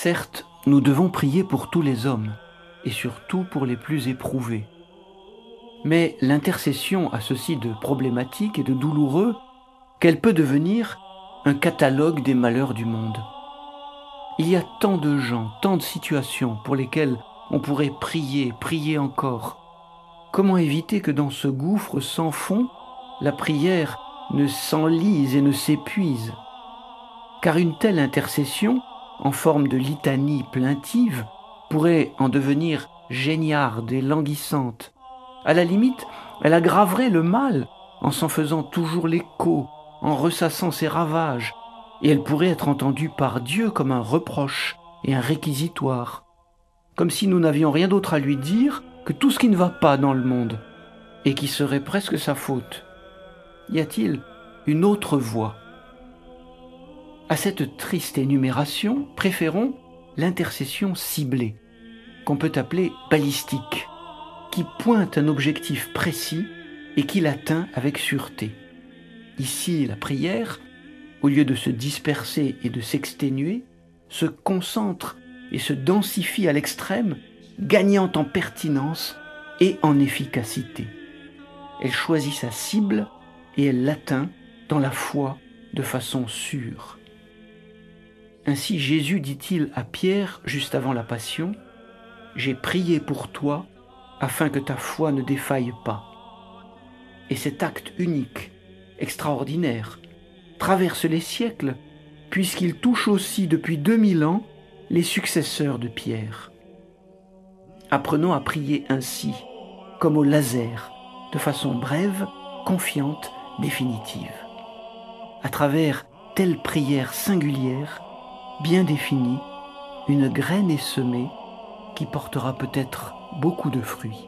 Certes, nous devons prier pour tous les hommes, et surtout pour les plus éprouvés. Mais l'intercession a ceci de problématique et de douloureux qu'elle peut devenir un catalogue des malheurs du monde. Il y a tant de gens, tant de situations pour lesquelles on pourrait prier, prier encore. Comment éviter que dans ce gouffre sans fond, la prière ne s'enlise et ne s'épuise? Car une telle intercession, en forme de litanie plaintive, pourrait en devenir géniarde et languissante. À la limite, elle aggraverait le mal en s'en faisant toujours l'écho, en ressassant ses ravages, et elle pourrait être entendue par Dieu comme un reproche et un réquisitoire, comme si nous n'avions rien d'autre à lui dire que tout ce qui ne va pas dans le monde, et qui serait presque sa faute. Y a-t-il une autre voie? À cette triste énumération, préférons l'intercession ciblée, qu'on peut appeler balistique, qui pointe un objectif précis et qui l'atteint avec sûreté. Ici, la prière, au lieu de se disperser et de s'exténuer, se concentre et se densifie à l'extrême, gagnant en pertinence et en efficacité. Elle choisit sa cible et elle l'atteint dans la foi de façon sûre. Ainsi Jésus dit-il à Pierre juste avant la Passion, J'ai prié pour toi afin que ta foi ne défaille pas. Et cet acte unique, extraordinaire, traverse les siècles, puisqu'il touche aussi depuis 2000 ans les successeurs de Pierre. Apprenons à prier ainsi, comme au laser, de façon brève, confiante, définitive. À travers telle prière singulière, bien définie, une graine est semée qui portera peut-être beaucoup de fruits.